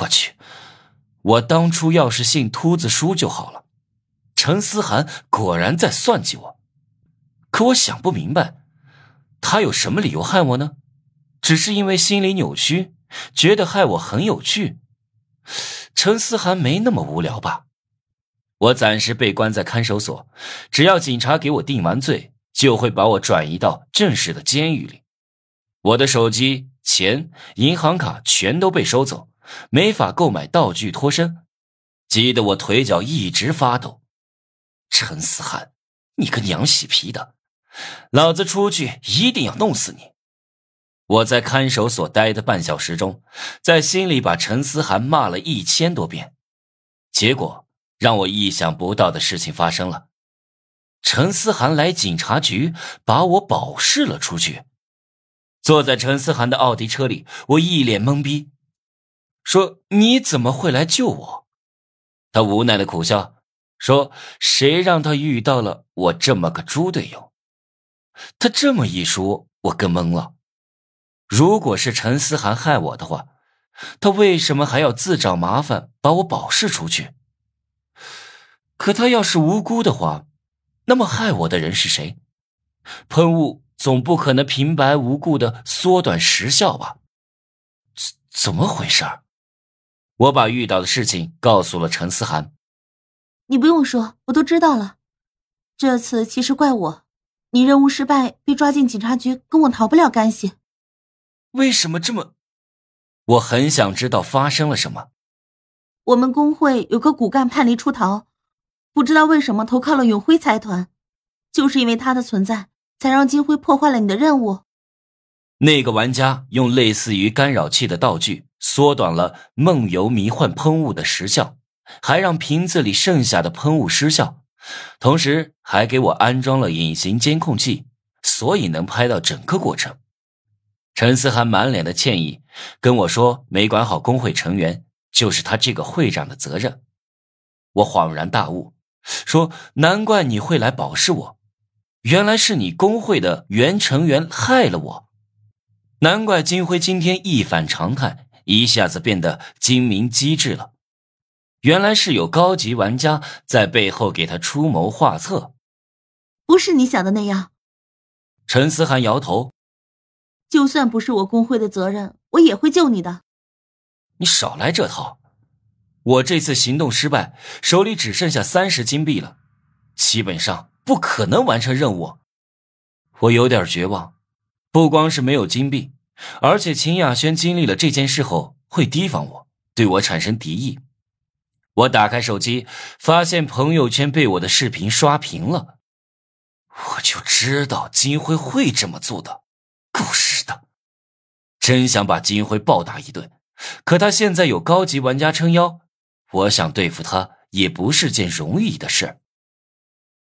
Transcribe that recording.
我去，我当初要是信秃子叔就好了。陈思涵果然在算计我，可我想不明白，他有什么理由害我呢？只是因为心理扭曲，觉得害我很有趣。陈思涵没那么无聊吧？我暂时被关在看守所，只要警察给我定完罪，就会把我转移到正式的监狱里。我的手机、钱、银行卡全都被收走，没法购买道具脱身，急得我腿脚一直发抖。陈思涵，你个娘洗皮的，老子出去一定要弄死你！我在看守所待的半小时中，在心里把陈思涵骂了一千多遍，结果让我意想不到的事情发生了，陈思涵来警察局把我保释了出去。坐在陈思涵的奥迪车里，我一脸懵逼，说：“你怎么会来救我？”他无奈的苦笑，说：“谁让他遇到了我这么个猪队友？”他这么一说，我更懵了。如果是陈思涵害我的话，他为什么还要自找麻烦把我保释出去？可他要是无辜的话，那么害我的人是谁？喷雾总不可能平白无故的缩短时效吧？怎怎么回事？我把遇到的事情告诉了陈思涵。你不用说，我都知道了。这次其实怪我，你任务失败被抓进警察局，跟我逃不了干系。为什么这么？我很想知道发生了什么。我们工会有个骨干叛离出逃，不知道为什么投靠了永辉财团，就是因为他的存在，才让金辉破坏了你的任务。那个玩家用类似于干扰器的道具，缩短了梦游迷幻喷雾的时效，还让瓶子里剩下的喷雾失效，同时还给我安装了隐形监控器，所以能拍到整个过程。陈思涵满脸的歉意跟我说：“没管好工会成员，就是他这个会长的责任。”我恍然大悟，说：“难怪你会来保释我，原来是你工会的原成员害了我。难怪金辉今天一反常态，一下子变得精明机智了。原来是有高级玩家在背后给他出谋划策，不是你想的那样。”陈思涵摇头。就算不是我工会的责任，我也会救你的。你少来这套！我这次行动失败，手里只剩下三十金币了，基本上不可能完成任务。我有点绝望，不光是没有金币，而且秦雅轩经历了这件事后会提防我，对我产生敌意。我打开手机，发现朋友圈被我的视频刷屏了。我就知道金辉会这么做的。狗日的！真想把金辉暴打一顿，可他现在有高级玩家撑腰，我想对付他也不是件容易的事。